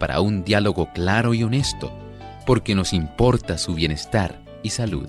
para un diálogo claro y honesto, porque nos importa su bienestar y salud.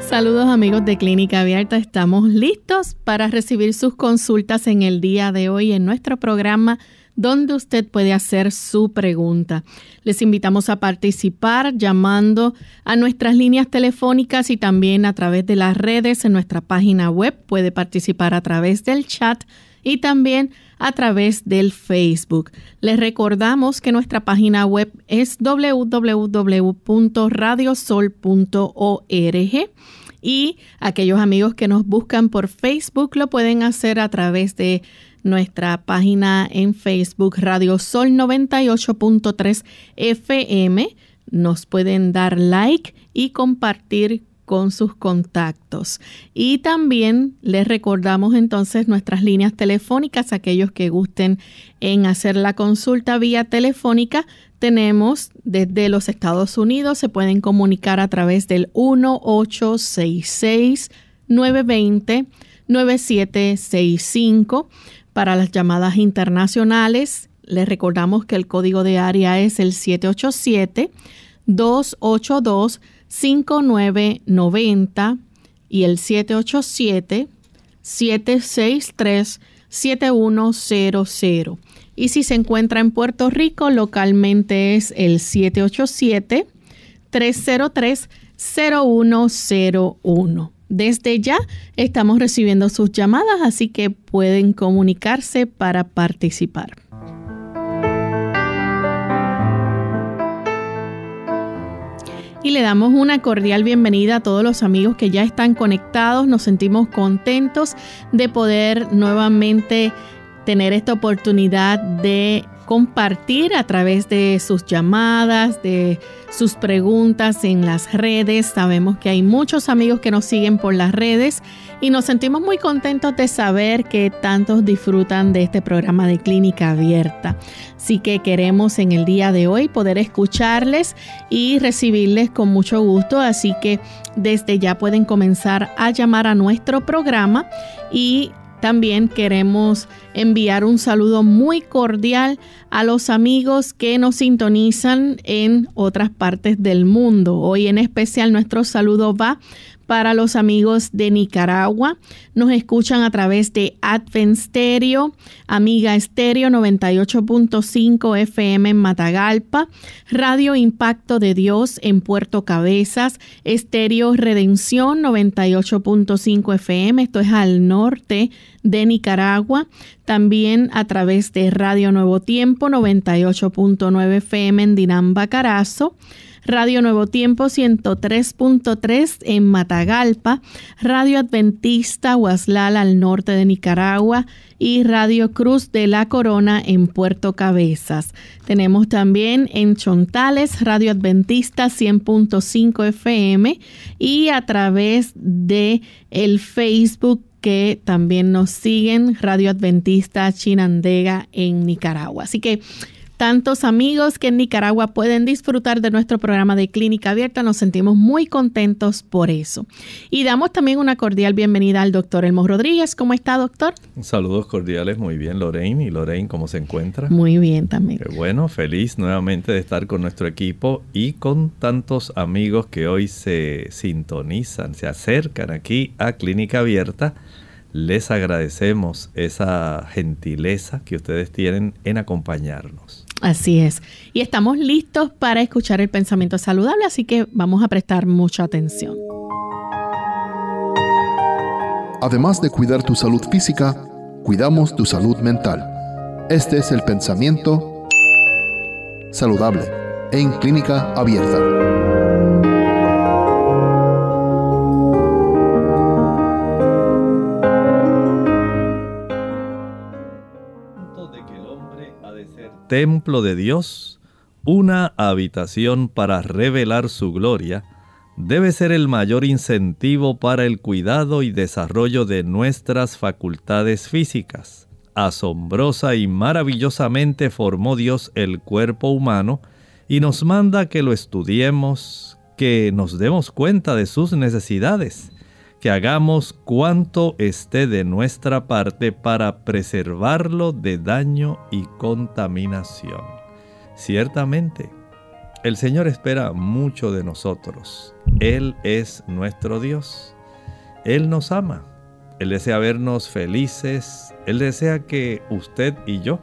Saludos amigos de Clínica Abierta, estamos listos para recibir sus consultas en el día de hoy en nuestro programa donde usted puede hacer su pregunta. Les invitamos a participar llamando a nuestras líneas telefónicas y también a través de las redes en nuestra página web. Puede participar a través del chat y también a través del Facebook. Les recordamos que nuestra página web es www.radiosol.org y aquellos amigos que nos buscan por Facebook lo pueden hacer a través de nuestra página en Facebook Radio Sol 98.3 FM. Nos pueden dar like y compartir con sus contactos. Y también les recordamos entonces nuestras líneas telefónicas, aquellos que gusten en hacer la consulta vía telefónica. Tenemos desde los Estados Unidos, se pueden comunicar a través del 1866 920 9765 para las llamadas internacionales. Les recordamos que el código de área es el 787 282 5990 y el 787-763-7100. Y si se encuentra en Puerto Rico, localmente es el 787-303-0101. Desde ya estamos recibiendo sus llamadas, así que pueden comunicarse para participar. y le damos una cordial bienvenida a todos los amigos que ya están conectados. Nos sentimos contentos de poder nuevamente tener esta oportunidad de compartir a través de sus llamadas, de sus preguntas en las redes. Sabemos que hay muchos amigos que nos siguen por las redes y nos sentimos muy contentos de saber que tantos disfrutan de este programa de clínica abierta. Así que queremos en el día de hoy poder escucharles y recibirles con mucho gusto. Así que desde ya pueden comenzar a llamar a nuestro programa y también queremos enviar un saludo muy cordial a los amigos que nos sintonizan en otras partes del mundo. Hoy en especial nuestro saludo va para los amigos de Nicaragua. Nos escuchan a través de Advent Stereo, Amiga Stereo 98.5 FM en Matagalpa, Radio Impacto de Dios en Puerto Cabezas, Estéreo Redención 98.5 FM, esto es al norte de Nicaragua, también a través de Radio Nuevo Tiempo 98.9 FM en Dinamba Carazo, Radio Nuevo Tiempo 103.3 en Matagalpa, Radio Adventista Huaslal al norte de Nicaragua y Radio Cruz de la Corona en Puerto Cabezas. Tenemos también en Chontales Radio Adventista 100.5 FM y a través de el Facebook que también nos siguen Radio Adventista Chinandega en Nicaragua. Así que tantos amigos que en Nicaragua pueden disfrutar de nuestro programa de Clínica Abierta. Nos sentimos muy contentos por eso. Y damos también una cordial bienvenida al doctor Elmo Rodríguez. ¿Cómo está, doctor? Saludos cordiales, muy bien, Lorraine. ¿Y Lorraine cómo se encuentra? Muy bien también. bueno, feliz nuevamente de estar con nuestro equipo y con tantos amigos que hoy se sintonizan, se acercan aquí a Clínica Abierta les agradecemos esa gentileza que ustedes tienen en acompañarnos. Así es. Y estamos listos para escuchar el pensamiento saludable, así que vamos a prestar mucha atención. Además de cuidar tu salud física, cuidamos tu salud mental. Este es el pensamiento saludable en clínica abierta. Templo de Dios, una habitación para revelar su gloria, debe ser el mayor incentivo para el cuidado y desarrollo de nuestras facultades físicas. Asombrosa y maravillosamente formó Dios el cuerpo humano y nos manda que lo estudiemos, que nos demos cuenta de sus necesidades, que hagamos cuanto esté de nuestra parte para preservarlo de daño y contaminación. Ciertamente, el Señor espera mucho de nosotros. Él es nuestro Dios. Él nos ama. Él desea vernos felices. Él desea que usted y yo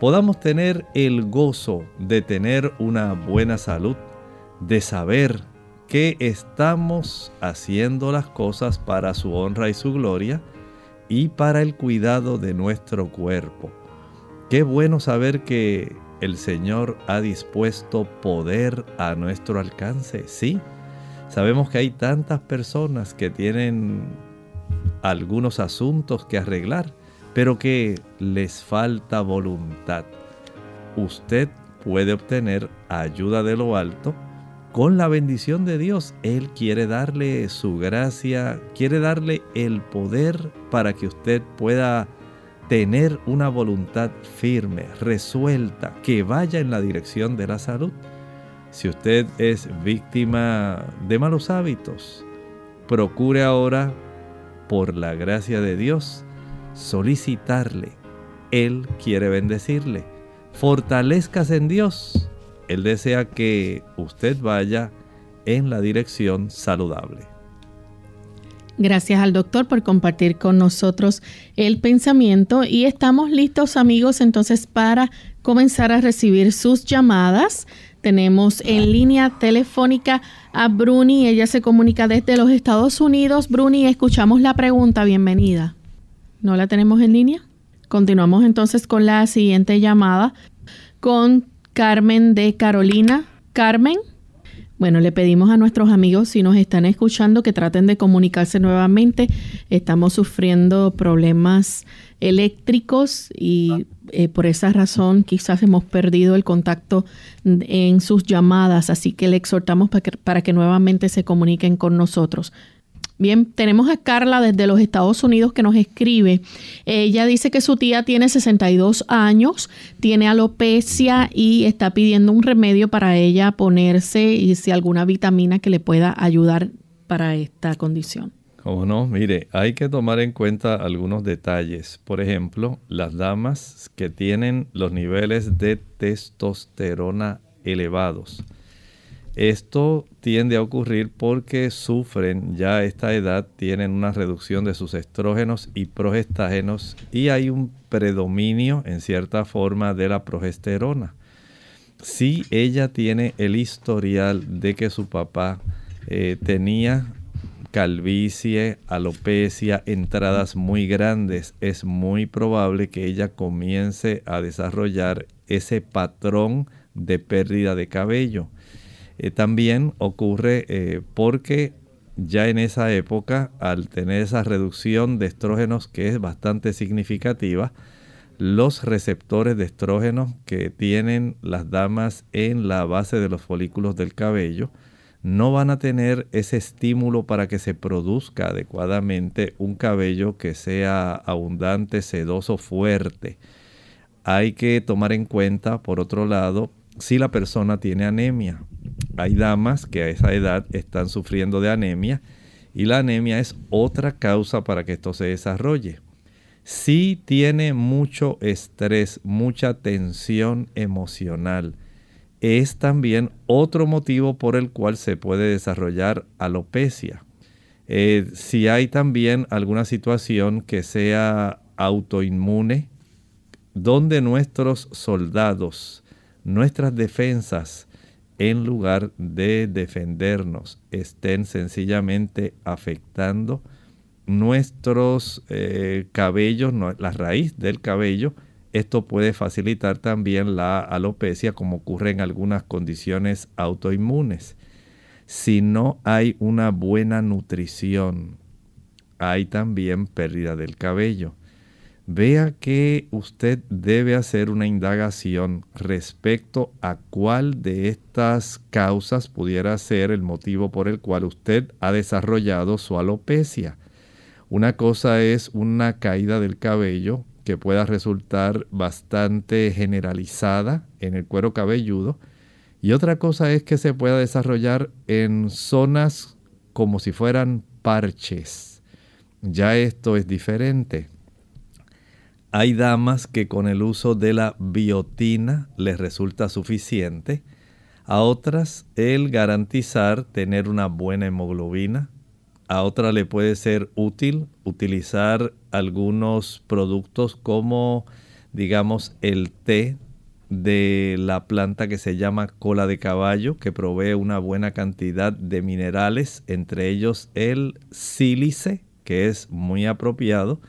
podamos tener el gozo de tener una buena salud, de saber que estamos haciendo las cosas para su honra y su gloria y para el cuidado de nuestro cuerpo. Qué bueno saber que el Señor ha dispuesto poder a nuestro alcance. Sí, sabemos que hay tantas personas que tienen algunos asuntos que arreglar, pero que les falta voluntad. Usted puede obtener ayuda de lo alto con la bendición de Dios. Él quiere darle su gracia, quiere darle el poder para que usted pueda tener una voluntad firme, resuelta, que vaya en la dirección de la salud. Si usted es víctima de malos hábitos, procure ahora, por la gracia de Dios, solicitarle. Él quiere bendecirle. Fortalezcas en Dios él desea que usted vaya en la dirección saludable. Gracias al doctor por compartir con nosotros el pensamiento y estamos listos amigos entonces para comenzar a recibir sus llamadas. Tenemos en línea telefónica a Bruni, ella se comunica desde los Estados Unidos. Bruni, escuchamos la pregunta, bienvenida. ¿No la tenemos en línea? Continuamos entonces con la siguiente llamada con Carmen de Carolina. Carmen. Bueno, le pedimos a nuestros amigos si nos están escuchando que traten de comunicarse nuevamente. Estamos sufriendo problemas eléctricos y eh, por esa razón quizás hemos perdido el contacto en sus llamadas, así que le exhortamos para que, para que nuevamente se comuniquen con nosotros. Bien, tenemos a Carla desde los Estados Unidos que nos escribe. Ella dice que su tía tiene 62 años, tiene alopecia y está pidiendo un remedio para ella ponerse y si alguna vitamina que le pueda ayudar para esta condición. Como no, mire, hay que tomar en cuenta algunos detalles. Por ejemplo, las damas que tienen los niveles de testosterona elevados esto tiende a ocurrir porque sufren ya a esta edad, tienen una reducción de sus estrógenos y progestágenos y hay un predominio en cierta forma de la progesterona. Si ella tiene el historial de que su papá eh, tenía calvicie, alopecia, entradas muy grandes, es muy probable que ella comience a desarrollar ese patrón de pérdida de cabello. Eh, también ocurre eh, porque ya en esa época, al tener esa reducción de estrógenos que es bastante significativa, los receptores de estrógenos que tienen las damas en la base de los folículos del cabello no van a tener ese estímulo para que se produzca adecuadamente un cabello que sea abundante, sedoso, fuerte. Hay que tomar en cuenta, por otro lado, si la persona tiene anemia. Hay damas que a esa edad están sufriendo de anemia y la anemia es otra causa para que esto se desarrolle. Si tiene mucho estrés, mucha tensión emocional, es también otro motivo por el cual se puede desarrollar alopecia. Eh, si hay también alguna situación que sea autoinmune, donde nuestros soldados nuestras defensas, en lugar de defendernos, estén sencillamente afectando nuestros eh, cabellos, la raíz del cabello, esto puede facilitar también la alopecia como ocurre en algunas condiciones autoinmunes. Si no hay una buena nutrición, hay también pérdida del cabello. Vea que usted debe hacer una indagación respecto a cuál de estas causas pudiera ser el motivo por el cual usted ha desarrollado su alopecia. Una cosa es una caída del cabello que pueda resultar bastante generalizada en el cuero cabelludo y otra cosa es que se pueda desarrollar en zonas como si fueran parches. Ya esto es diferente. Hay damas que con el uso de la biotina les resulta suficiente. A otras el garantizar tener una buena hemoglobina. A otra le puede ser útil utilizar algunos productos como digamos el té de la planta que se llama cola de caballo, que provee una buena cantidad de minerales, entre ellos el sílice, que es muy apropiado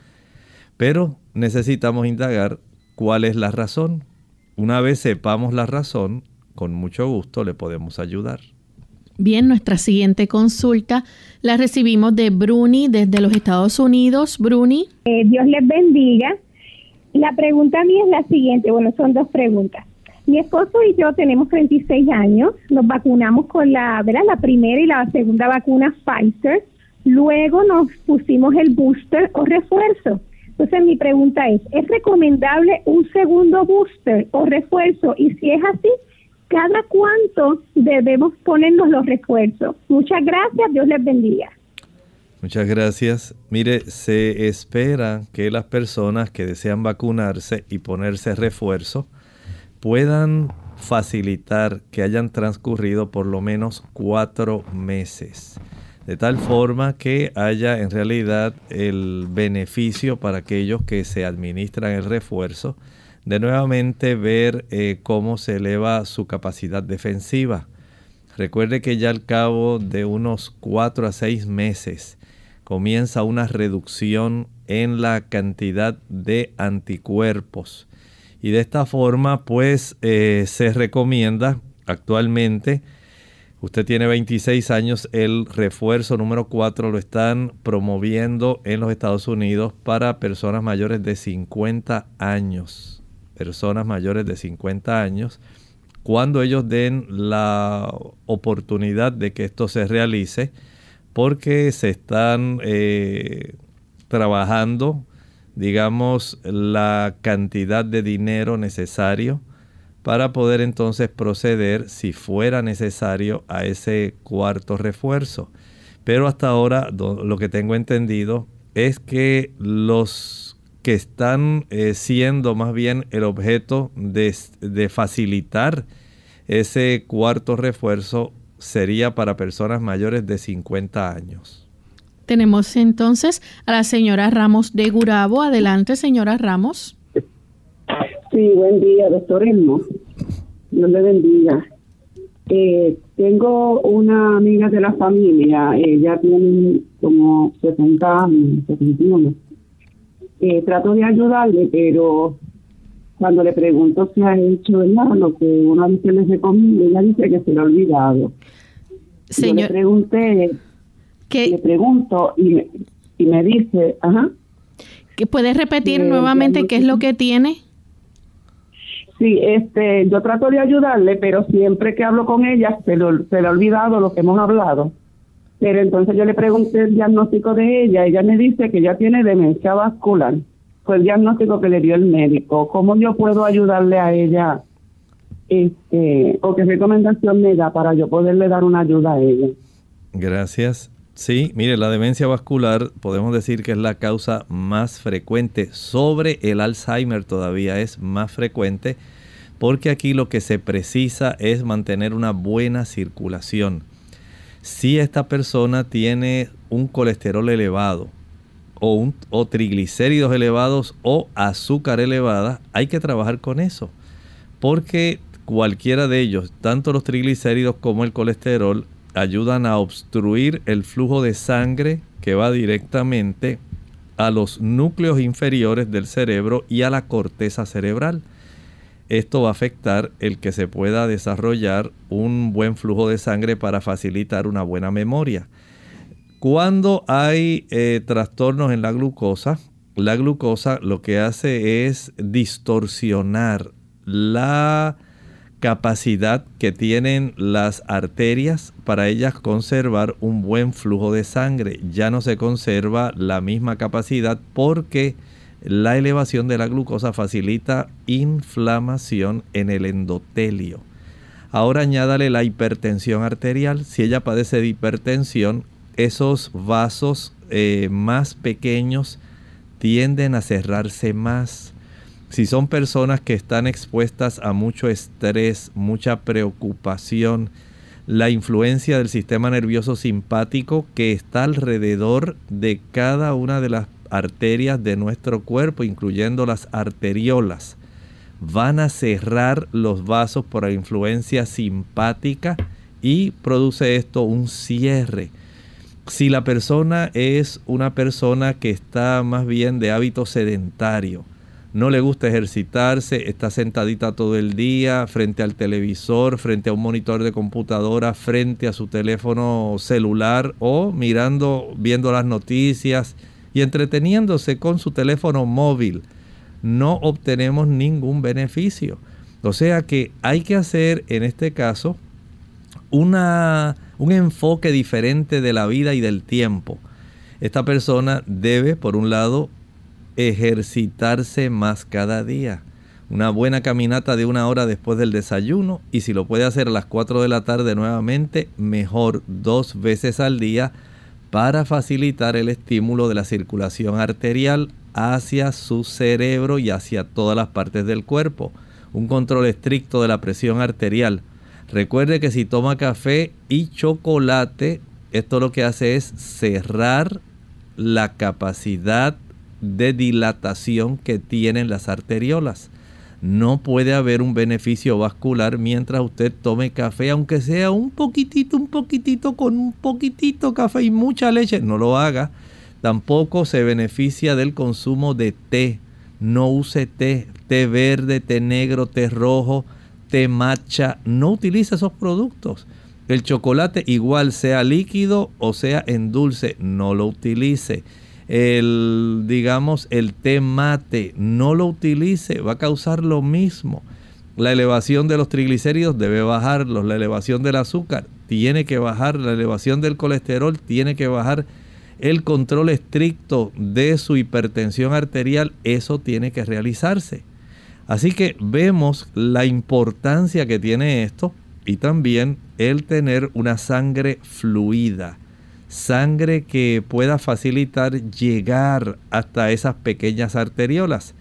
pero necesitamos indagar cuál es la razón. Una vez sepamos la razón, con mucho gusto le podemos ayudar. Bien, nuestra siguiente consulta la recibimos de Bruni desde los Estados Unidos. Bruni. Eh, Dios les bendiga. La pregunta mía es la siguiente, bueno, son dos preguntas. Mi esposo y yo tenemos 36 años, nos vacunamos con la, ¿verdad? la primera y la segunda vacuna Pfizer, luego nos pusimos el booster o refuerzo. Entonces mi pregunta es, ¿es recomendable un segundo booster o refuerzo? Y si es así, ¿cada cuánto debemos ponernos los refuerzos? Muchas gracias, Dios les bendiga. Muchas gracias. Mire, se espera que las personas que desean vacunarse y ponerse refuerzo puedan facilitar que hayan transcurrido por lo menos cuatro meses de tal forma que haya en realidad el beneficio para aquellos que se administran el refuerzo de nuevamente ver eh, cómo se eleva su capacidad defensiva. Recuerde que ya al cabo de unos 4 a 6 meses comienza una reducción en la cantidad de anticuerpos. Y de esta forma pues eh, se recomienda actualmente Usted tiene 26 años, el refuerzo número 4 lo están promoviendo en los Estados Unidos para personas mayores de 50 años. Personas mayores de 50 años. Cuando ellos den la oportunidad de que esto se realice, porque se están eh, trabajando, digamos, la cantidad de dinero necesario para poder entonces proceder, si fuera necesario, a ese cuarto refuerzo. Pero hasta ahora lo que tengo entendido es que los que están eh, siendo más bien el objeto de, de facilitar ese cuarto refuerzo sería para personas mayores de 50 años. Tenemos entonces a la señora Ramos de Gurabo. Adelante, señora Ramos. Sí, buen día, doctor Elmo. Dios le bendiga. Eh, tengo una amiga de la familia, ella tiene como 70 años, 71. Eh, trato de ayudarle, pero cuando le pregunto si ha hecho lo que una vez le recomienda, ella dice que se lo ha olvidado. Señor, Yo le pregunté, ¿qué? le pregunto y me, y me dice, ajá. ¿Puedes repetir nuevamente qué es lo que tiene? Sí, este, yo trato de ayudarle, pero siempre que hablo con ella se, se le ha olvidado lo que hemos hablado. Pero entonces yo le pregunté el diagnóstico de ella, ella me dice que ella tiene demencia vascular. Fue el diagnóstico que le dio el médico. ¿Cómo yo puedo ayudarle a ella? Este, o qué recomendación me da para yo poderle dar una ayuda a ella. Gracias. Sí, mire, la demencia vascular podemos decir que es la causa más frecuente. Sobre el Alzheimer todavía es más frecuente porque aquí lo que se precisa es mantener una buena circulación. Si esta persona tiene un colesterol elevado o, un, triglicéridos elevados o azúcar elevada, hay que trabajar con eso. Porque cualquiera de ellos, tanto los triglicéridos como el colesterol, ayudan a obstruir el flujo de sangre que va directamente a los núcleos inferiores del cerebro y a la corteza cerebral. Esto va a afectar el que se pueda desarrollar un buen flujo de sangre para facilitar una buena memoria. Cuando hay eh, trastornos en la glucosa, la glucosa lo que hace es distorsionar la capacidad que tienen las arterias para ellas conservar un buen flujo de sangre. Ya no se conserva la misma capacidad porque la elevación de la glucosa facilita inflamación en el endotelio. Ahora añádale la hipertensión arterial. Si ella padece de hipertensión, esos vasos eh, más pequeños tienden a cerrarse más. Si son personas que están expuestas a mucho estrés, mucha preocupación, la influencia del sistema nervioso simpático que está alrededor de cada una de las arterias de nuestro cuerpo, incluyendo las arteriolas, van a cerrar los vasos por la influencia simpática y produce esto un cierre. Si la persona es una persona que está más bien de hábito sedentario, no le gusta ejercitarse, está sentadita todo el día frente al televisor, frente a un monitor de computadora, frente a su teléfono celular o mirando, viendo las noticias y entreteniéndose con su teléfono móvil, no obtenemos ningún beneficio. O sea que hay que hacer en este caso una, un enfoque diferente de la vida y del tiempo. Esta persona debe, por un lado, ejercitarse más cada día. Una buena caminata de una hora después del desayuno y si lo puede hacer a las 4 de la tarde nuevamente, mejor dos veces al día para facilitar el estímulo de la circulación arterial hacia su cerebro y hacia todas las partes del cuerpo. Un control estricto de la presión arterial. Recuerde que si toma café y chocolate, esto lo que hace es cerrar la capacidad de dilatación que tienen las arteriolas. No puede haber un beneficio vascular mientras usted tome café, aunque sea un poquitito, un poquitito, con un poquitito café y mucha leche. No lo haga. Tampoco se beneficia del consumo de té. No use té, té verde, té negro, té rojo, té matcha. No utilice esos productos. El chocolate igual sea líquido o sea en dulce, no lo utilice el, digamos, el té mate, no lo utilice, va a causar lo mismo. La elevación de los triglicéridos debe bajarlos, la elevación del azúcar tiene que bajar, la elevación del colesterol tiene que bajar, el control estricto de su hipertensión arterial, eso tiene que realizarse. Así que vemos la importancia que tiene esto y también el tener una sangre fluida sangre que pueda facilitar llegar hasta esas pequeñas arteriolas.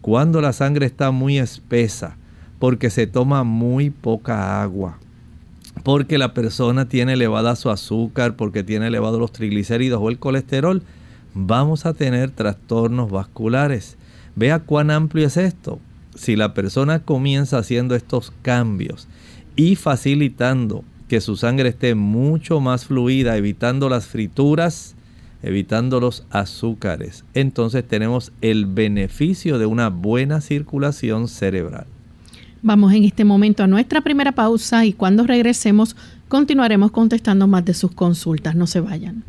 Cuando la sangre está muy espesa, porque se toma muy poca agua, porque la persona tiene elevada su azúcar, porque tiene elevados los triglicéridos o el colesterol, vamos a tener trastornos vasculares. Vea cuán amplio es esto. Si la persona comienza haciendo estos cambios y facilitando que su sangre esté mucho más fluida, evitando las frituras, evitando los azúcares. Entonces tenemos el beneficio de una buena circulación cerebral. Vamos en este momento a nuestra primera pausa y cuando regresemos continuaremos contestando más de sus consultas. No se vayan.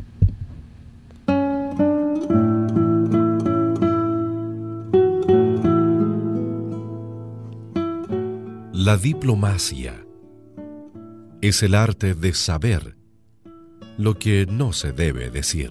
La diplomacia es el arte de saber lo que no se debe decir.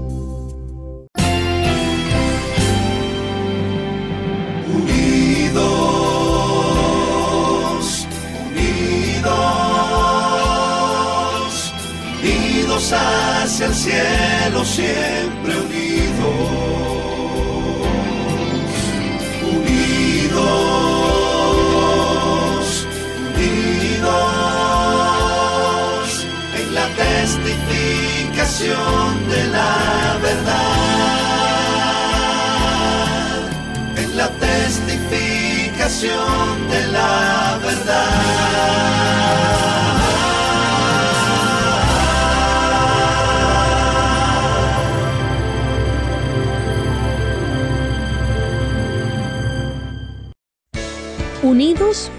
Unidos hacia el cielo, siempre unidos. de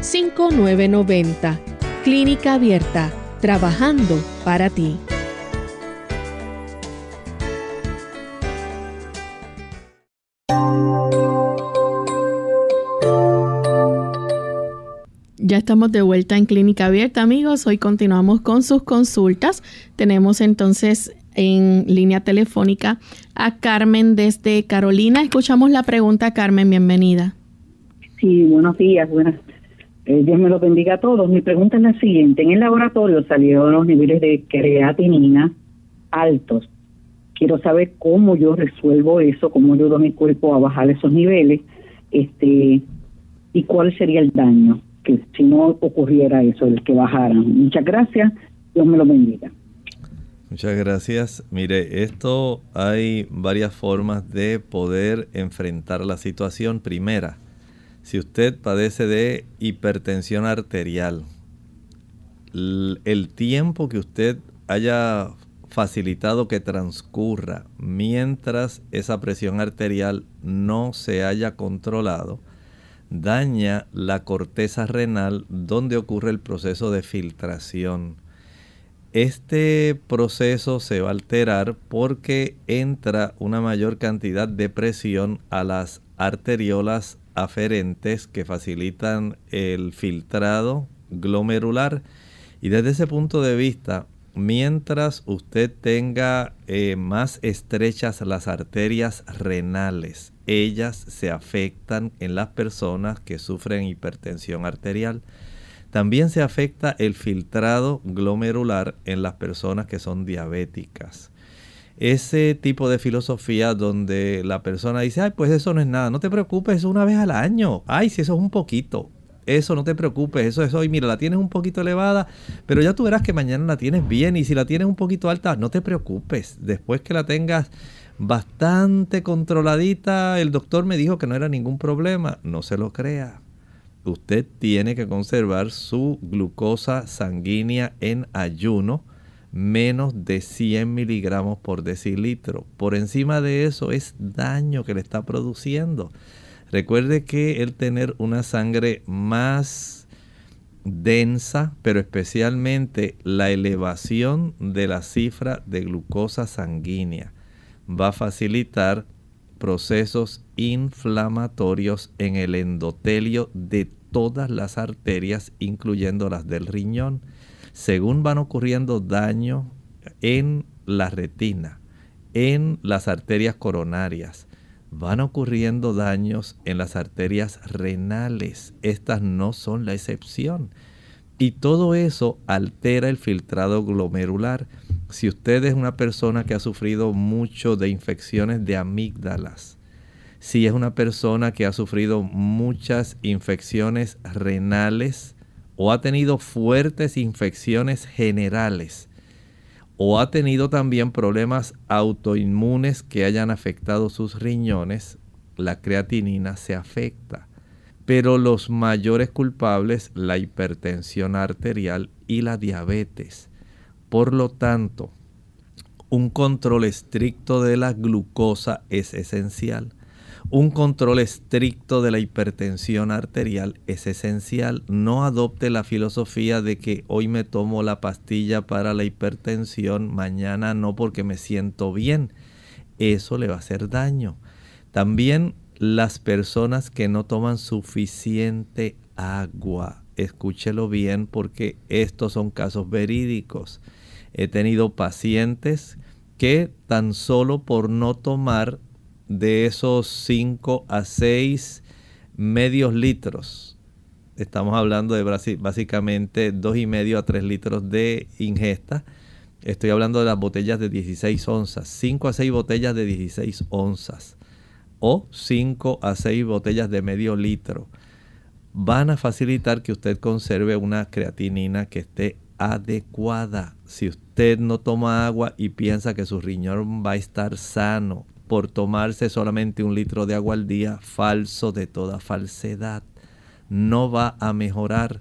787-282-5990. Clínica Abierta trabajando para ti. Ya estamos de vuelta en Clínica Abierta, amigos. Hoy continuamos con sus consultas. Tenemos entonces en línea telefónica a Carmen desde Carolina. Escuchamos la pregunta, Carmen, bienvenida. Sí, buenos días, buenas eh, Dios me lo bendiga a todos. Mi pregunta es la siguiente. En el laboratorio salieron los niveles de creatinina altos. Quiero saber cómo yo resuelvo eso, cómo ayudo a mi cuerpo a bajar esos niveles este y cuál sería el daño que si no ocurriera eso, el que bajaran. Muchas gracias. Dios me lo bendiga. Muchas gracias. Mire, esto hay varias formas de poder enfrentar la situación. Primera, si usted padece de hipertensión arterial, el tiempo que usted haya facilitado que transcurra mientras esa presión arterial no se haya controlado, daña la corteza renal donde ocurre el proceso de filtración. Este proceso se va a alterar porque entra una mayor cantidad de presión a las arteriolas aferentes que facilitan el filtrado glomerular. Y desde ese punto de vista, mientras usted tenga eh, más estrechas las arterias renales, ellas se afectan en las personas que sufren hipertensión arterial. También se afecta el filtrado glomerular en las personas que son diabéticas ese tipo de filosofía donde la persona dice, ay, pues eso no es nada, no te preocupes, eso una vez al año, ay, si eso es un poquito, eso no te preocupes, eso es hoy, mira, la tienes un poquito elevada, pero ya tú verás que mañana la tienes bien y si la tienes un poquito alta, no te preocupes, después que la tengas bastante controladita, el doctor me dijo que no era ningún problema, no se lo crea. Usted tiene que conservar su glucosa sanguínea en ayuno menos de 100 miligramos por decilitro. Por encima de eso es daño que le está produciendo. Recuerde que el tener una sangre más densa, pero especialmente la elevación de la cifra de glucosa sanguínea, va a facilitar procesos inflamatorios en el endotelio de todas las arterias, incluyendo las del riñón según van ocurriendo daños en la retina, en las arterias coronarias, van ocurriendo daños en las arterias renales. Estas no son la excepción. Y todo eso altera el filtrado glomerular. Si usted es una persona que ha sufrido mucho de infecciones de amígdalas, si es una persona que ha sufrido muchas infecciones renales, o ha tenido fuertes infecciones generales o ha tenido también problemas autoinmunes que hayan afectado sus riñones, la creatinina se afecta. Pero los mayores culpables, la hipertensión arterial y la diabetes. Por lo tanto, un control estricto de la glucosa es esencial. Un control estricto de la hipertensión arterial es esencial. No adopte la filosofía de que hoy me tomo la pastilla para la hipertensión, mañana no porque me siento bien. Eso le va a hacer daño. También las personas que no toman suficiente agua. Escúchelo bien porque estos son casos verídicos. He tenido pacientes que tan solo por no tomar de esos 5 a 6 medios litros, estamos hablando de básicamente 2,5 y medio a 3 litros de ingesta, estoy hablando de las botellas de 16 onzas, 5 a 6 botellas de 16 onzas o 5 a 6 botellas de medio litro. Van a facilitar que usted conserve una creatinina que esté adecuada. Si usted no toma agua y piensa que su riñón va a estar sano por tomarse solamente un litro de agua al día, falso de toda falsedad. No va a mejorar.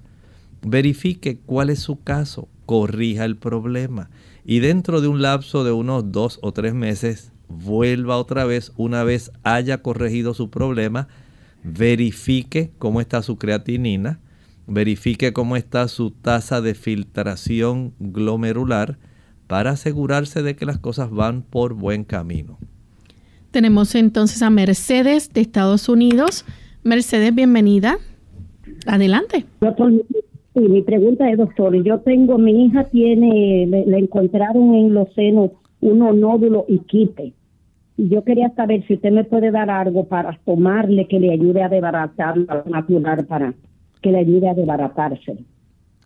Verifique cuál es su caso, corrija el problema y dentro de un lapso de unos dos o tres meses vuelva otra vez una vez haya corregido su problema, verifique cómo está su creatinina, verifique cómo está su tasa de filtración glomerular para asegurarse de que las cosas van por buen camino. Tenemos entonces a Mercedes de Estados Unidos. Mercedes, bienvenida. Adelante. Doctor, mi pregunta es, doctor, yo tengo, mi hija tiene, le, encontraron en los senos unos nódulos y quite. Yo quería saber si usted me puede dar algo para tomarle que le ayude a desbaratar natural para que le ayude a desbaratarse.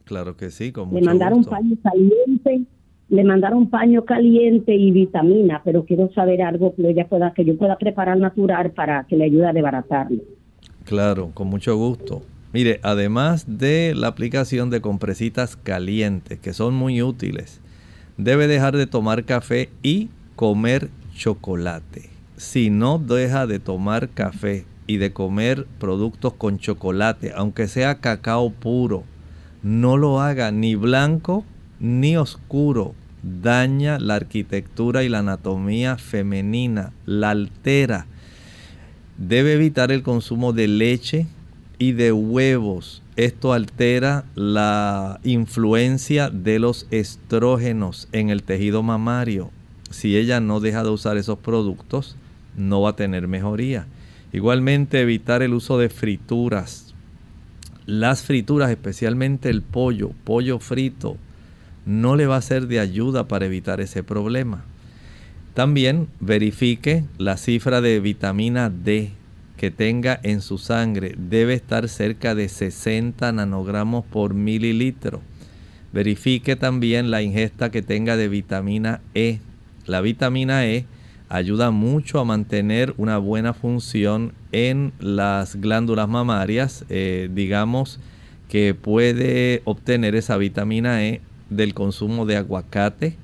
Claro que sí, con mucho Le mandaron paño caliente, le mandaron paño caliente y vitamina, pero quiero saber algo que ella pueda, que yo pueda preparar natural para que le ayude a desbaratarlo. Claro, con mucho gusto. Mire, además de la aplicación de compresitas calientes, que son muy útiles, debe dejar de tomar café y comer chocolate. Si no deja de tomar café y de comer productos con chocolate, aunque sea cacao puro, no lo haga ni blanco ni oscuro. Daña la arquitectura y la anatomía femenina, la altera. Debe evitar el consumo de leche y de huevos. Esto altera la influencia de los estrógenos en el tejido mamario si ella no deja de usar esos productos, no va a tener mejoría. Igualmente evitar el uso de frituras. Las frituras, especialmente el pollo, pollo frito, no le va a ser de ayuda para evitar ese problema. También verifique la cifra de vitamina D que tenga en su sangre. Debe estar cerca de 60 nanogramos por mililitro. Verifique también la ingesta que tenga de vitamina E la vitamina E ayuda mucho a mantener una buena función en las glándulas mamarias. Eh, digamos que puede obtener esa vitamina E del consumo de aguacate,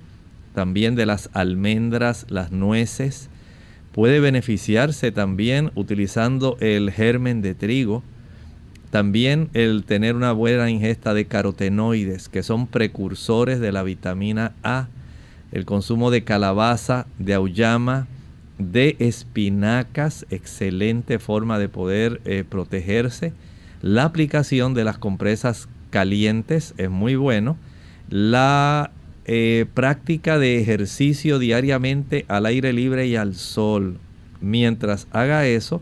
también de las almendras, las nueces. Puede beneficiarse también utilizando el germen de trigo. También el tener una buena ingesta de carotenoides, que son precursores de la vitamina A el consumo de calabaza, de auyama, de espinacas, excelente forma de poder eh, protegerse. La aplicación de las compresas calientes es muy bueno. La eh, práctica de ejercicio diariamente al aire libre y al sol. Mientras haga eso,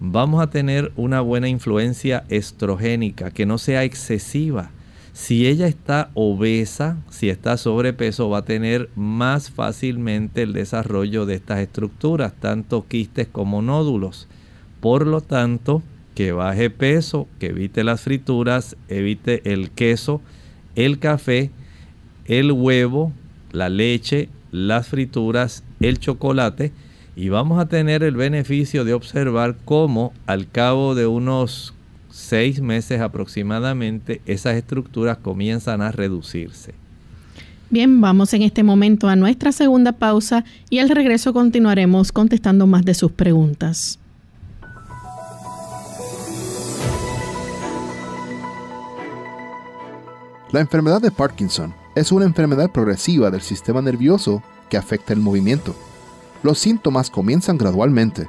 vamos a tener una buena influencia estrogénica que no sea excesiva si ella está obesa, si está sobrepeso, va a tener más fácilmente el desarrollo de estas estructuras, tanto quistes como nódulos. Por lo tanto, que baje peso, que evite las frituras, evite el queso, el café, el huevo, la leche, las frituras, el chocolate y vamos a tener el beneficio de observar cómo al cabo de unos seis meses aproximadamente, esas estructuras comienzan a reducirse. Bien, vamos en este momento a nuestra segunda pausa y al regreso continuaremos contestando más de sus preguntas. La enfermedad de Parkinson es una enfermedad progresiva del sistema nervioso que afecta el movimiento. Los síntomas comienzan gradualmente.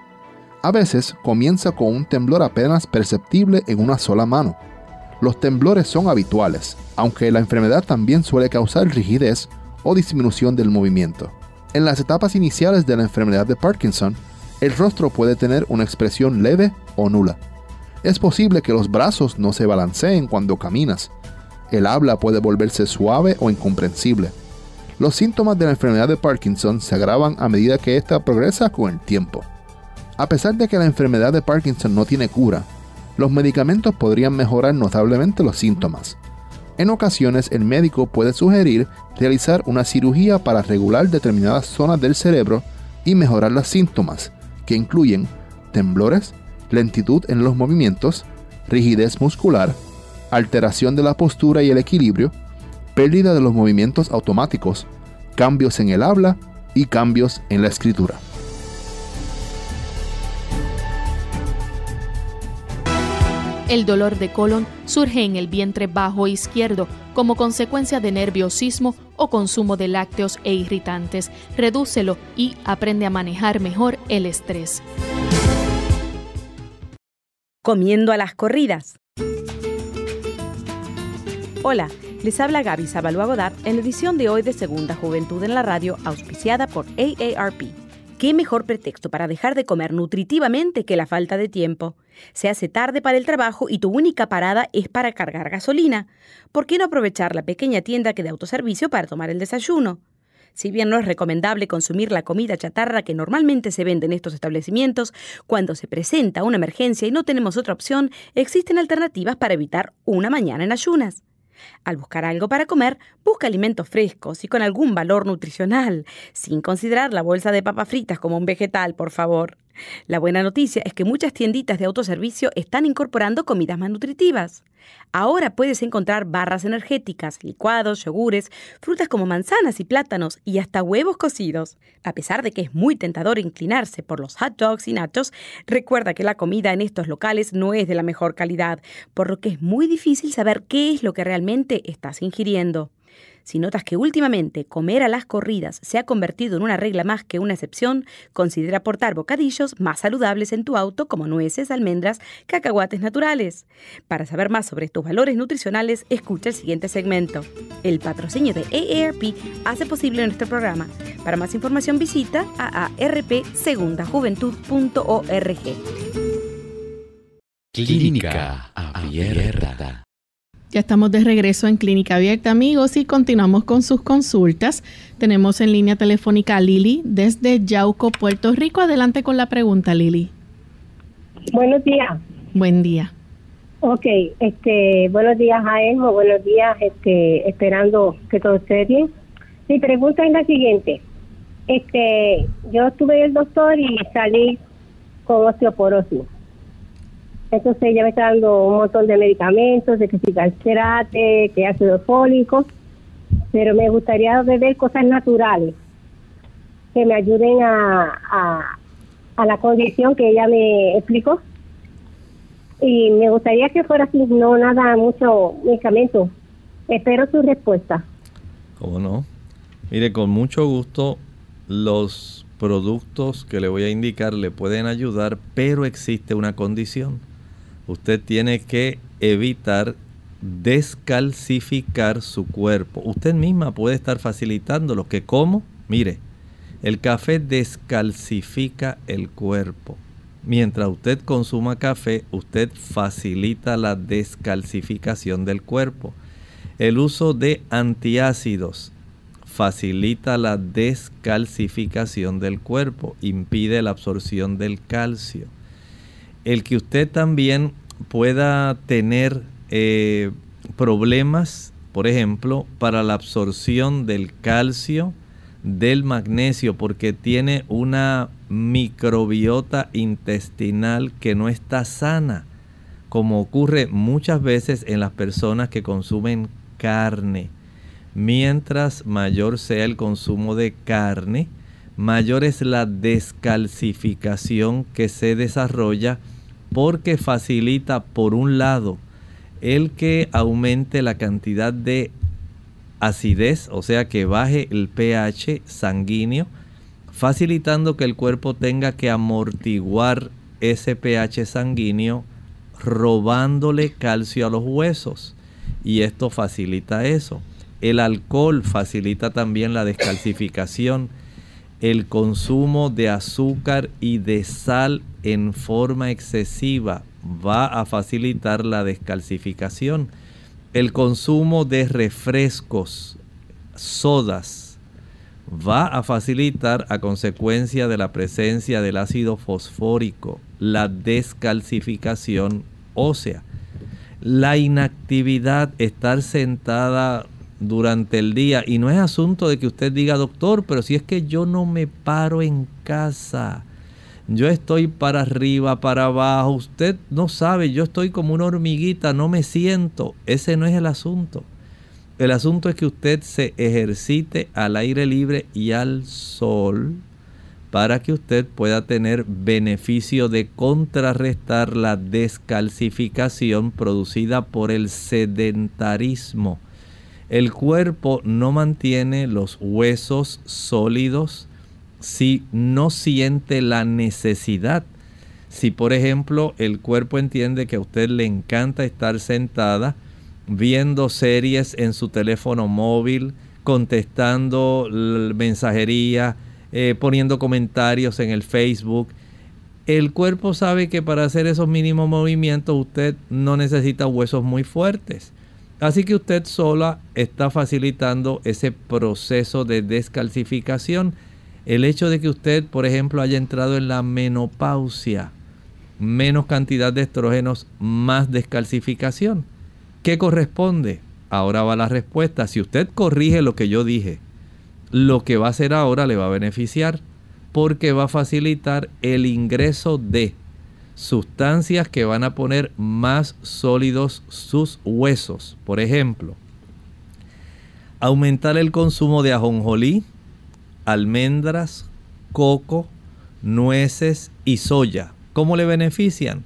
A veces comienza con un temblor apenas perceptible en una sola mano. Los temblores son habituales, aunque la enfermedad también suele causar rigidez o disminución del movimiento. En las etapas iniciales de la enfermedad de Parkinson, el rostro puede tener una expresión leve o nula. Es posible que los brazos no se balanceen cuando caminas, el habla puede volverse suave o incomprensible. Los síntomas de la enfermedad de Parkinson se agravan a medida que ésta progresa con el tiempo. A pesar de que la enfermedad de Parkinson no tiene cura, los medicamentos podrían mejorar notablemente los síntomas. En ocasiones el médico puede sugerir realizar una cirugía para regular determinadas zonas del cerebro y mejorar los síntomas, que incluyen temblores, lentitud en los movimientos, rigidez muscular, alteración de la postura y el equilibrio, pérdida de los movimientos automáticos, cambios en el habla y cambios en la escritura. El dolor de colon surge en el vientre bajo izquierdo como consecuencia de nerviosismo o consumo de lácteos e irritantes. Redúcelo y aprende a manejar mejor el estrés. Comiendo a las corridas. Hola, les habla Gaby Zabalúa Godard en la edición de hoy de Segunda Juventud en la Radio, auspiciada por AARP. ¿Qué mejor pretexto para dejar de comer nutritivamente que la falta de tiempo? Se hace tarde para el trabajo y tu única parada es para cargar gasolina. ¿Por qué no aprovechar la pequeña tienda que de autoservicio para tomar el desayuno? Si bien no es recomendable consumir la comida chatarra que normalmente se vende en estos establecimientos, cuando se presenta una emergencia y no tenemos otra opción, existen alternativas para evitar una mañana en ayunas. Al buscar algo para comer, busca alimentos frescos y con algún valor nutricional, sin considerar la bolsa de papas fritas como un vegetal, por favor. La buena noticia es que muchas tienditas de autoservicio están incorporando comidas más nutritivas. Ahora puedes encontrar barras energéticas, licuados, yogures, frutas como manzanas y plátanos y hasta huevos cocidos. A pesar de que es muy tentador inclinarse por los hot dogs y nachos, recuerda que la comida en estos locales no es de la mejor calidad, por lo que es muy difícil saber qué es lo que realmente estás ingiriendo. Si notas que últimamente comer a las corridas se ha convertido en una regla más que una excepción, considera aportar bocadillos más saludables en tu auto como nueces, almendras, cacahuates naturales. Para saber más sobre estos valores nutricionales, escucha el siguiente segmento. El patrocinio de AARP hace posible nuestro programa. Para más información visita aarpsegundajuventud.org. Clínica Abierta. Ya estamos de regreso en Clínica Abierta, amigos, y continuamos con sus consultas. Tenemos en línea telefónica a Lili desde Yauco, Puerto Rico. Adelante con la pregunta, Lili. Buenos días. Buen día. Ok, este, buenos días a Elmo, buenos días, este, esperando que todo esté bien. Mi pregunta es la siguiente. Este, yo estuve en el doctor y salí con osteoporosis. Entonces ella me está dando un montón de medicamentos, de que si calcerate, que ácido fólico, pero me gustaría beber cosas naturales que me ayuden a, a, la condición que ella me explicó. Y me gustaría que fuera así, no nada, mucho medicamento. Espero su respuesta. ¿Cómo no? Mire, con mucho gusto los productos que le voy a indicar le pueden ayudar, pero existe una condición usted tiene que evitar descalcificar su cuerpo. Usted misma puede estar facilitando lo que como. Mire, el café descalcifica el cuerpo. Mientras usted consuma café, usted facilita la descalcificación del cuerpo. El uso de antiácidos facilita la descalcificación del cuerpo, impide la absorción del calcio el que usted también pueda tener eh, problemas, por ejemplo, para la absorción del calcio, del magnesio, porque tiene una microbiota intestinal que no está sana, como ocurre muchas veces en las personas que consumen carne. Mientras mayor sea el consumo de carne, mayor es la descalcificación que se desarrolla porque facilita por un lado el que aumente la cantidad de acidez, o sea que baje el pH sanguíneo, facilitando que el cuerpo tenga que amortiguar ese pH sanguíneo robándole calcio a los huesos. Y esto facilita eso. El alcohol facilita también la descalcificación. El consumo de azúcar y de sal en forma excesiva va a facilitar la descalcificación. El consumo de refrescos, sodas, va a facilitar a consecuencia de la presencia del ácido fosfórico la descalcificación ósea. La inactividad, estar sentada durante el día. Y no es asunto de que usted diga, doctor, pero si es que yo no me paro en casa. Yo estoy para arriba, para abajo. Usted no sabe, yo estoy como una hormiguita, no me siento. Ese no es el asunto. El asunto es que usted se ejercite al aire libre y al sol para que usted pueda tener beneficio de contrarrestar la descalcificación producida por el sedentarismo el cuerpo no mantiene los huesos sólidos si no siente la necesidad. Si por ejemplo el cuerpo entiende que a usted le encanta estar sentada viendo series en su teléfono móvil, contestando mensajería, eh, poniendo comentarios en el Facebook, el cuerpo sabe que para hacer esos mínimos movimientos usted no necesita huesos muy fuertes. Así que usted sola está facilitando ese proceso de descalcificación. El hecho de que usted, por ejemplo, haya entrado en la menopausia, menos cantidad de estrógenos, más descalcificación. ¿Qué corresponde? Ahora va la respuesta. Si usted corrige lo que yo dije, lo que va a hacer ahora le va a beneficiar porque va a facilitar el ingreso de sustancias que van a poner más sólidos sus huesos. Por ejemplo, aumentar el consumo de ajonjolí, almendras, coco, nueces y soya. ¿Cómo le benefician?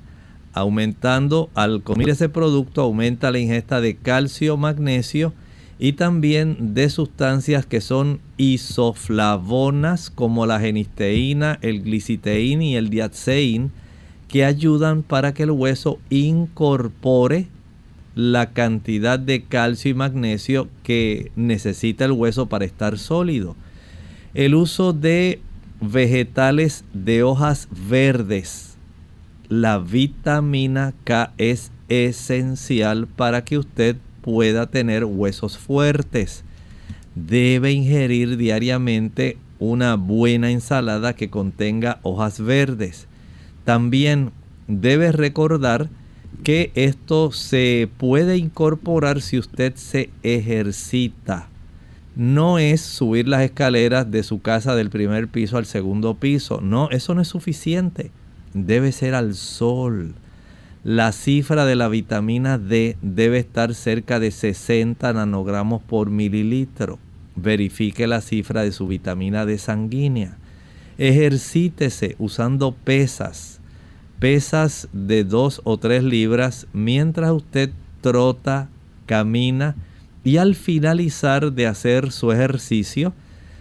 Aumentando, al comer ese producto, aumenta la ingesta de calcio, magnesio y también de sustancias que son isoflavonas como la genisteína, el gliciteína y el diatseín que ayudan para que el hueso incorpore la cantidad de calcio y magnesio que necesita el hueso para estar sólido. El uso de vegetales de hojas verdes. La vitamina K es esencial para que usted pueda tener huesos fuertes. Debe ingerir diariamente una buena ensalada que contenga hojas verdes. También debe recordar que esto se puede incorporar si usted se ejercita. No es subir las escaleras de su casa del primer piso al segundo piso. No, eso no es suficiente. Debe ser al sol. La cifra de la vitamina D debe estar cerca de 60 nanogramos por mililitro. Verifique la cifra de su vitamina D sanguínea. Ejercítese usando pesas pesas de 2 o 3 libras mientras usted trota, camina y al finalizar de hacer su ejercicio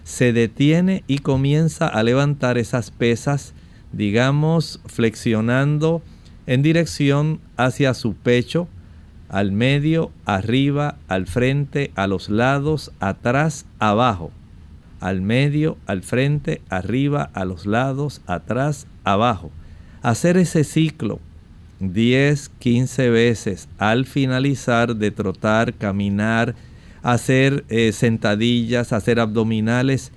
se detiene y comienza a levantar esas pesas, digamos, flexionando en dirección hacia su pecho, al medio, arriba, al frente, a los lados, atrás, abajo. Al medio, al frente, arriba, a los lados, atrás, abajo hacer ese ciclo 10, 15 veces al finalizar de trotar, caminar, hacer eh, sentadillas, hacer abdominales,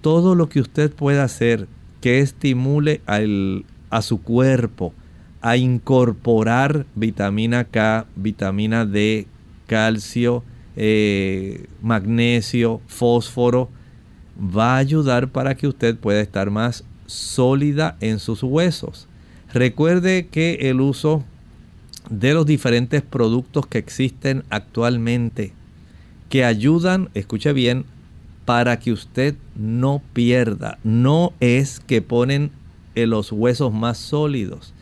todo lo que usted pueda hacer que estimule a su cuerpo a incorporar vitamina K, vitamina D, calcio, eh, magnesio, fósforo, va a ayudar para que usted pueda estar más sólida en sus huesos. Recuerde que el uso de los diferentes productos que existen actualmente, que ayudan, escuche bien, para que usted no pierda, no es que ponen los huesos más sólidos.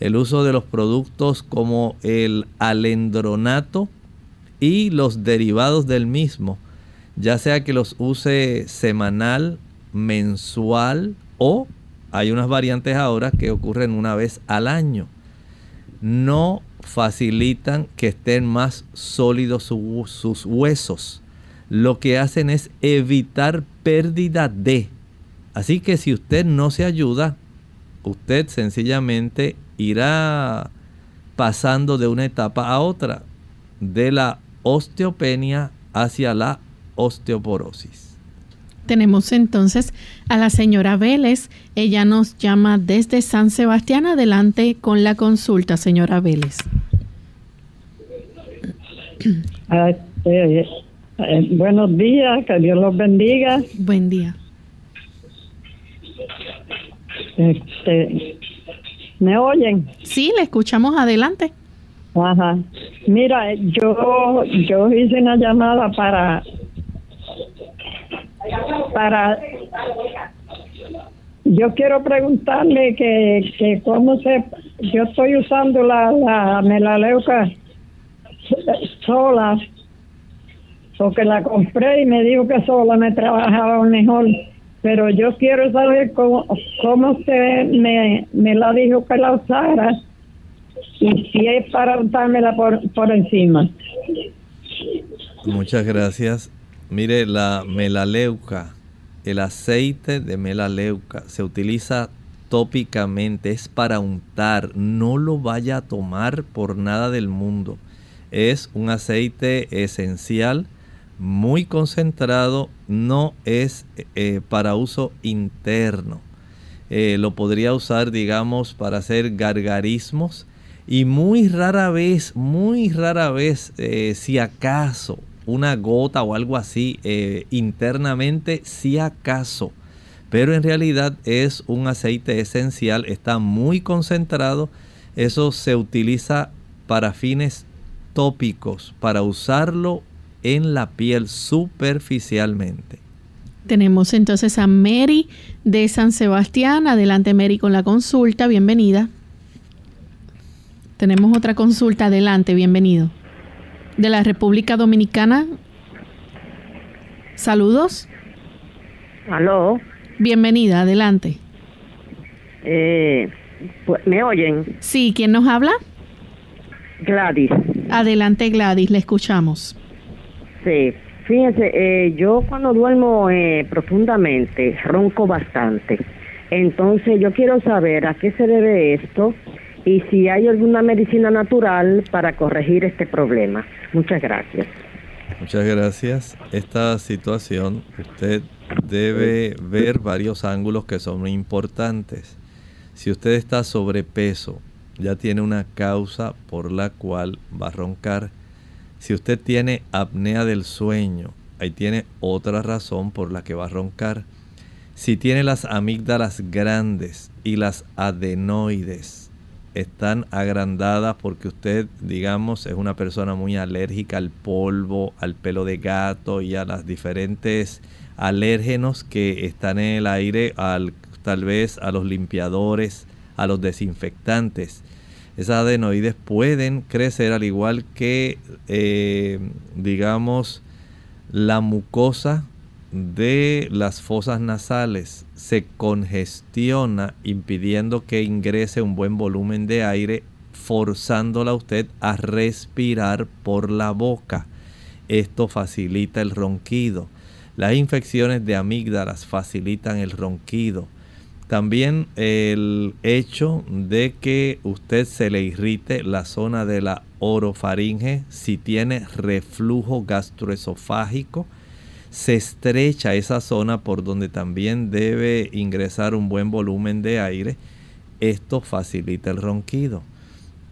el uso de los productos como el alendronato y los derivados del mismo, ya sea que los use semanal, mensual o hay unas variantes ahora que ocurren una vez al año. No facilitan que estén más sólidos sus huesos. Lo que hacen es evitar pérdida de. Así que si usted no se ayuda, usted sencillamente irá pasando de una etapa a otra, de la osteopenia hacia la osteoporosis. Tenemos entonces a la señora Vélez. Ella nos llama desde San Sebastián. Adelante con la consulta, señora Vélez. Ah, eh, eh, buenos días, que Dios los bendiga. Buen día. Este, ¿Me oyen? Sí, le escuchamos adelante. Ajá. Mira, yo yo hice una llamada para para yo quiero preguntarle que, que cómo se yo estoy usando la, la melaleuca sola porque la compré y me dijo que sola me trabajaba mejor pero yo quiero saber cómo, cómo usted me, me la dijo que la usara y si es para untármela por, por encima. Muchas gracias. Mire, la melaleuca, el aceite de melaleuca se utiliza tópicamente, es para untar, no lo vaya a tomar por nada del mundo. Es un aceite esencial muy concentrado, no es eh, para uso interno. Eh, lo podría usar, digamos, para hacer gargarismos y muy rara vez, muy rara vez, eh, si acaso, una gota o algo así internamente, si acaso. Pero en realidad es un aceite esencial, está muy concentrado. Eso se utiliza para fines tópicos, para usarlo en la piel superficialmente. Tenemos entonces a Mary de San Sebastián. Adelante Mary con la consulta. Bienvenida. Tenemos otra consulta. Adelante, bienvenido. De la República Dominicana. Saludos. Aló. Bienvenida, adelante. Eh, pues, ¿Me oyen? Sí, ¿quién nos habla? Gladys. Adelante Gladys, le escuchamos. Sí, fíjense, eh, yo cuando duermo eh, profundamente ronco bastante. Entonces yo quiero saber a qué se debe esto y si hay alguna medicina natural para corregir este problema. Muchas gracias. Muchas gracias. Esta situación usted debe ver varios ángulos que son importantes. Si usted está sobrepeso, ya tiene una causa por la cual va a roncar si usted tiene apnea del sueño, ahí tiene otra razón por la que va a roncar. Si tiene las amígdalas grandes y las adenoides están agrandadas porque usted, digamos, es una persona muy alérgica al polvo, al pelo de gato y a las diferentes alérgenos que están en el aire, al, tal vez a los limpiadores, a los desinfectantes. Esas adenoides pueden crecer al igual que, eh, digamos, la mucosa de las fosas nasales se congestiona impidiendo que ingrese un buen volumen de aire, forzándola a usted a respirar por la boca. Esto facilita el ronquido. Las infecciones de amígdalas facilitan el ronquido. También el hecho de que usted se le irrite la zona de la orofaringe, si tiene reflujo gastroesofágico, se estrecha esa zona por donde también debe ingresar un buen volumen de aire. Esto facilita el ronquido.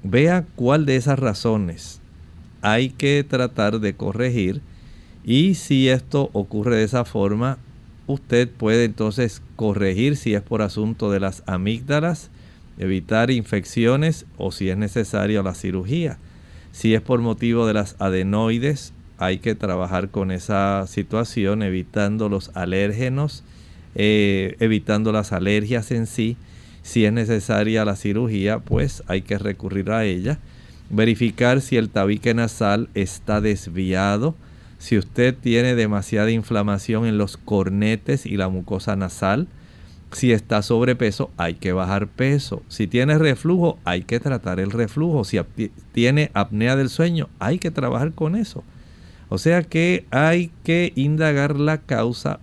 Vea cuál de esas razones hay que tratar de corregir y si esto ocurre de esa forma, usted puede entonces corregir si es por asunto de las amígdalas, evitar infecciones o si es necesario la cirugía. Si es por motivo de las adenoides, hay que trabajar con esa situación evitando los alérgenos, eh, evitando las alergias en sí Si es necesaria la cirugía, pues hay que recurrir a ella. Verificar si el tabique nasal está desviado. Si usted tiene demasiada inflamación en los cornetes y la mucosa nasal. Si está sobrepeso, hay que bajar peso. Si tiene reflujo, hay que tratar el reflujo. Si tiene apnea del sueño, hay que trabajar con eso. O sea que hay que indagar la causa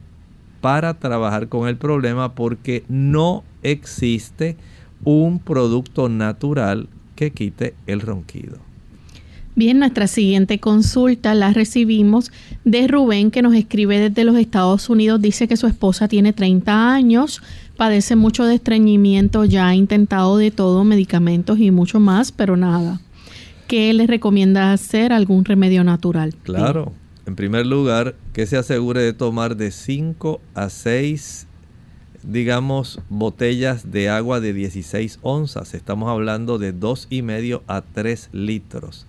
para trabajar con el problema porque no existe un producto natural que quite el ronquido. Bien, nuestra siguiente consulta la recibimos de Rubén que nos escribe desde los Estados Unidos. Dice que su esposa tiene 30 años, padece mucho de estreñimiento, ya ha intentado de todo, medicamentos y mucho más, pero nada. ¿Qué le recomienda hacer? ¿Algún remedio natural? Claro. En primer lugar, que se asegure de tomar de 5 a 6, digamos, botellas de agua de 16 onzas. Estamos hablando de 2,5 a 3 litros.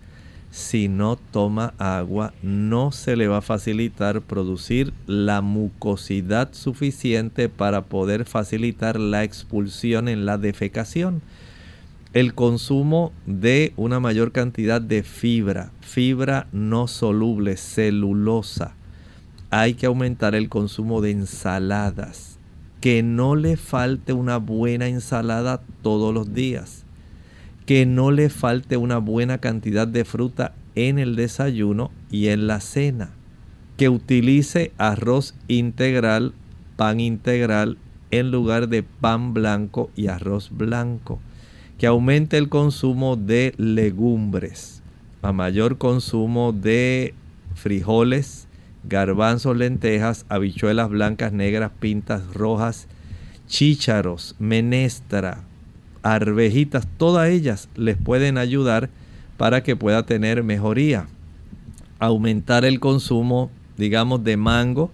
Si no toma agua, no se le va a facilitar producir la mucosidad suficiente para poder facilitar la expulsión en la defecación el consumo de una mayor cantidad de fibra, fibra no soluble, celulosa. Hay que aumentar el consumo de ensaladas. Que no le falte una buena ensalada todos los días. Que no le falte una buena cantidad de fruta en el desayuno y en la cena. Que utilice arroz integral, pan integral, en lugar de pan blanco y arroz blanco que aumente el consumo de legumbres, a mayor consumo de frijoles, garbanzos, lentejas, habichuelas blancas, negras, pintas rojas, chícharos, menestra, arvejitas, todas ellas les pueden ayudar para que pueda tener mejoría. Aumentar el consumo, digamos, de mango,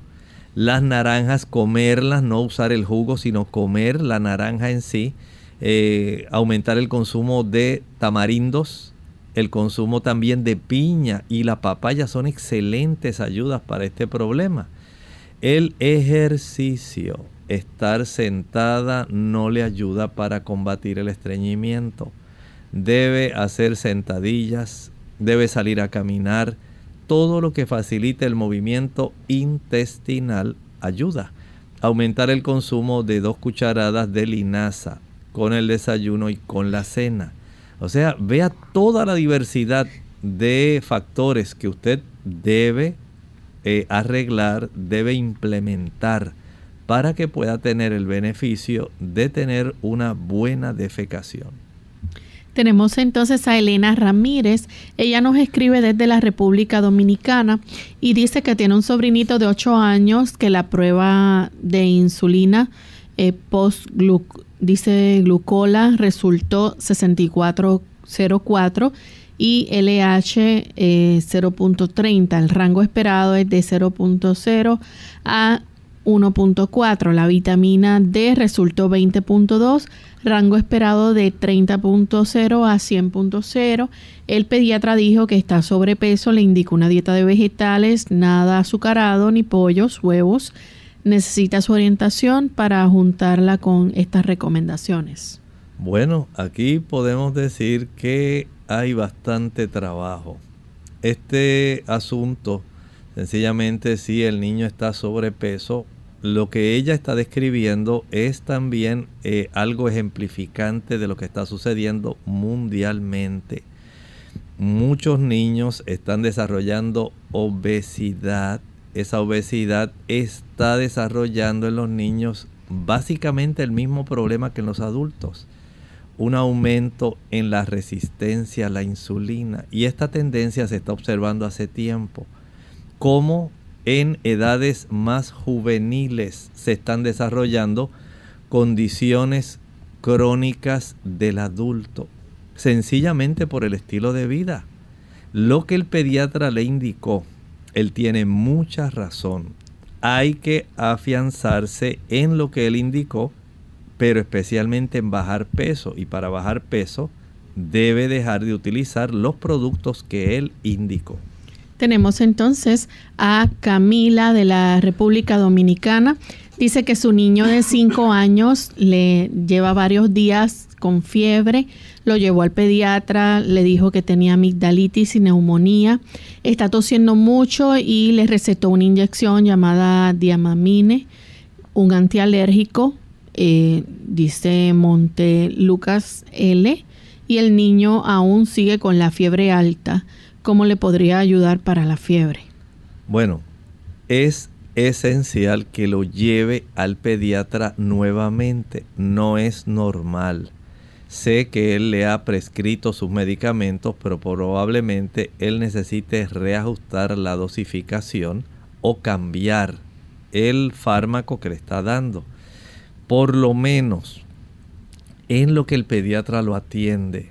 las naranjas, comerlas, no usar el jugo, sino comer la naranja en sí eh, aumentar el consumo de tamarindos, el consumo también de piña y la papaya son excelentes ayudas para este problema. El ejercicio, estar sentada no le ayuda para combatir el estreñimiento. Debe hacer sentadillas, debe salir a caminar. Todo lo que facilite el movimiento intestinal ayuda. Aumentar el consumo de dos cucharadas de linaza con el desayuno y con la cena. O sea, vea toda la diversidad de factores que usted debe eh, arreglar, debe implementar para que pueda tener el beneficio de tener una buena defecación. Tenemos entonces a Elena Ramírez. Ella nos escribe desde la República Dominicana y dice que tiene un sobrinito de 8 años que la prueba de insulina eh, post dice glucola resultó 6404 y LH 0.30. Eh, El rango esperado es de 0.0 a 1.4. La vitamina D resultó 20.2, rango esperado de 30.0 a 100.0. El pediatra dijo que está sobrepeso, le indicó una dieta de vegetales, nada azucarado, ni pollos, huevos, necesita su orientación para juntarla con estas recomendaciones? Bueno, aquí podemos decir que hay bastante trabajo. Este asunto, sencillamente si el niño está sobrepeso, lo que ella está describiendo es también eh, algo ejemplificante de lo que está sucediendo mundialmente. Muchos niños están desarrollando obesidad esa obesidad está desarrollando en los niños básicamente el mismo problema que en los adultos. Un aumento en la resistencia a la insulina. Y esta tendencia se está observando hace tiempo. Como en edades más juveniles se están desarrollando condiciones crónicas del adulto. Sencillamente por el estilo de vida. Lo que el pediatra le indicó él tiene mucha razón. Hay que afianzarse en lo que él indicó, pero especialmente en bajar peso. Y para bajar peso debe dejar de utilizar los productos que él indicó. Tenemos entonces a Camila de la República Dominicana. Dice que su niño de 5 años le lleva varios días con fiebre, lo llevó al pediatra, le dijo que tenía amigdalitis y neumonía, está tosiendo mucho y le recetó una inyección llamada diamamine, un antialérgico, eh, dice Monte Lucas L, y el niño aún sigue con la fiebre alta. ¿Cómo le podría ayudar para la fiebre? Bueno, es esencial que lo lleve al pediatra nuevamente. No es normal. Sé que él le ha prescrito sus medicamentos, pero probablemente él necesite reajustar la dosificación o cambiar el fármaco que le está dando. Por lo menos en lo que el pediatra lo atiende,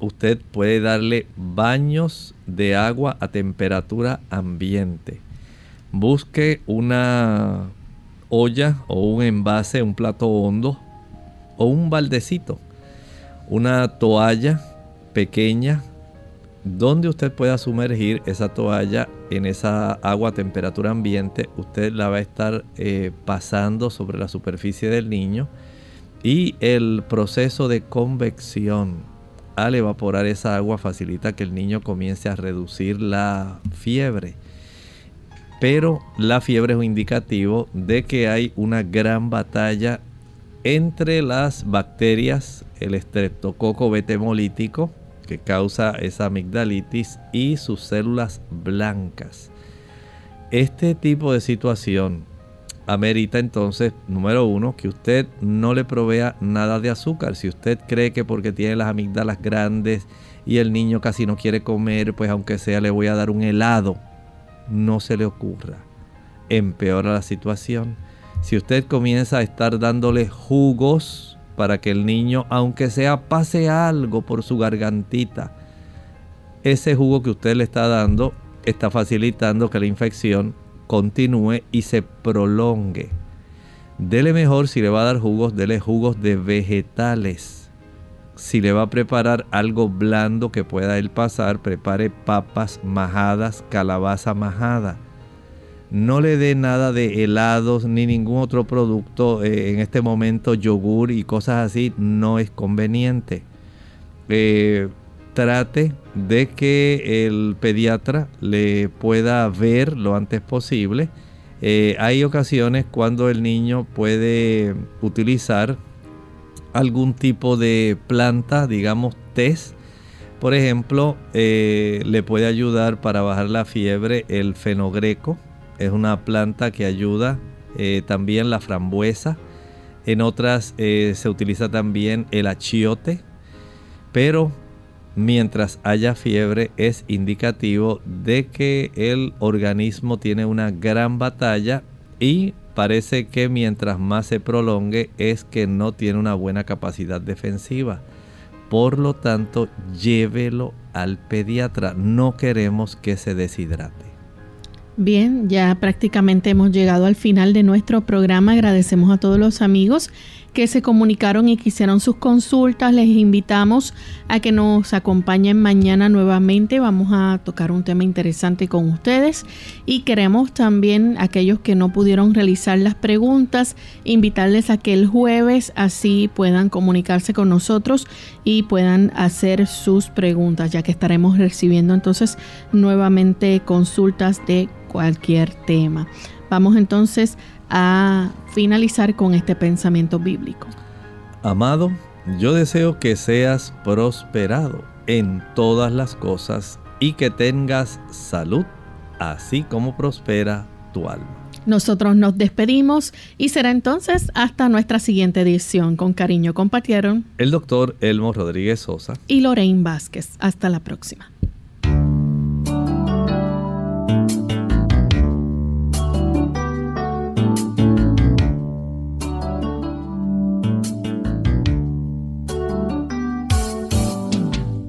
usted puede darle baños de agua a temperatura ambiente busque una olla o un envase, un plato hondo o un baldecito, una toalla pequeña donde usted pueda sumergir esa toalla en esa agua a temperatura ambiente. Usted la va a estar eh, pasando sobre la superficie del niño y el proceso de convección al evaporar esa agua facilita que el niño comience a reducir la fiebre pero la fiebre es un indicativo de que hay una gran batalla entre las bacterias, el estreptococo betemolítico, que causa esa amigdalitis, y sus células blancas. Este tipo de situación amerita entonces, número uno, que usted no le provea nada de azúcar. Si usted cree que porque tiene las amígdalas grandes y el niño casi no quiere comer, pues aunque sea le voy a dar un helado no se le ocurra. Empeora la situación. Si usted comienza a estar dándole jugos para que el niño, aunque sea, pase algo por su gargantita, ese jugo que usted le está dando está facilitando que la infección continúe y se prolongue. Dele mejor si le va a dar jugos, dele jugos de vegetales si le va a preparar algo blando que pueda él pasar, prepare papas majadas, calabaza majada. No le dé nada de helados ni ningún otro producto. Eh, en este momento yogur y cosas así no es conveniente. Eh, trate de que el pediatra le pueda ver lo antes posible. Eh, hay ocasiones cuando el niño puede utilizar algún tipo de planta, digamos test. Por ejemplo, le puede ayudar para bajar la fiebre el fenogreco. Es una planta que ayuda eh, también la frambuesa. En otras eh, se utiliza también el achiote. Pero mientras haya fiebre es indicativo de que el organismo tiene una gran batalla y parece que mientras más se prolongue es que no tiene una buena capacidad defensiva. Por lo tanto, llévelo al pediatra. No queremos que se deshidrate. Bien, ya prácticamente hemos llegado al final de nuestro programa. Agradecemos a todos los amigos que se comunicaron y quisieron sus consultas. Les invitamos a que nos acompañen mañana nuevamente. Vamos a tocar un tema interesante con ustedes y queremos también aquellos que no pudieron realizar las preguntas, invitarles a que el jueves así puedan comunicarse con nosotros y puedan hacer sus preguntas, ya que estaremos recibiendo entonces nuevamente consultas de cualquier tema. Vamos entonces a finalizar con este pensamiento bíblico. Amado, yo deseo que seas prosperado en todas las cosas y que tengas salud, así como prospera tu alma. Nosotros nos despedimos y será entonces hasta nuestra siguiente edición. Con cariño compartieron el doctor Elmo Rodríguez Sosa y Lorraine Vázquez. Hasta la próxima.